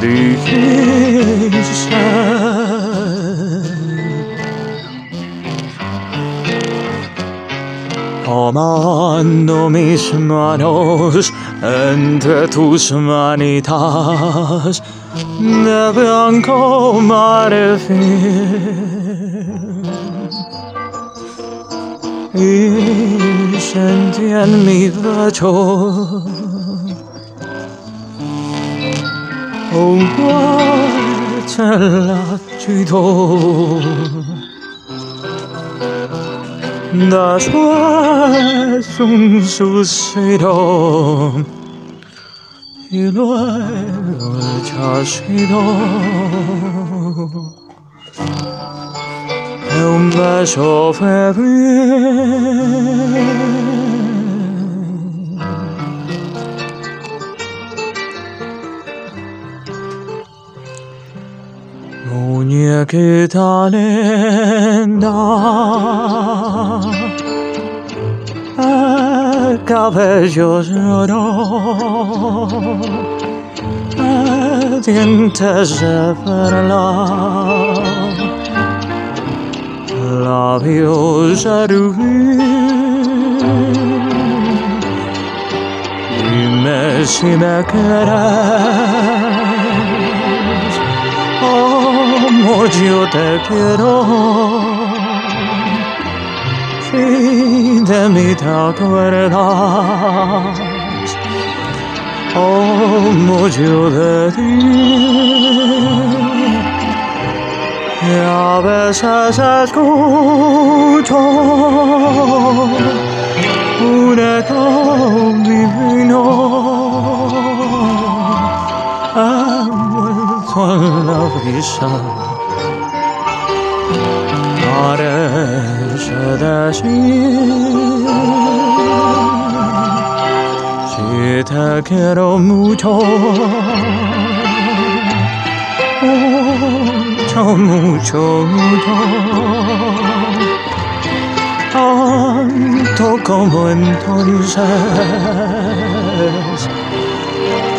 Dijiste Tomando mis manos entre tus manitas de blanco marfil 一生甜蜜的愁。红过成了剧透，那串松树垂头，一轮轮茶水头。Un beso febril. Muñequita linda, el cabello lloró, dientes de perla, labios rubí. Dime si me quieres como yo te quiero. Si de mí te acuerdas, como yo de ti. A veces escucho un eco divino. envuelto en la brisa. Parece decir, si te quiero mucho, mucho, mucho, mucho. Tanto como entonces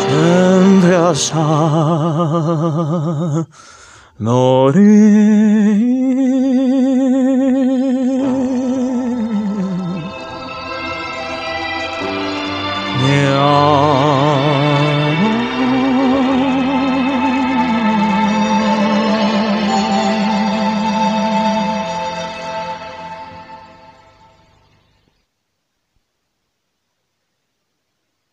siempre hasta morir.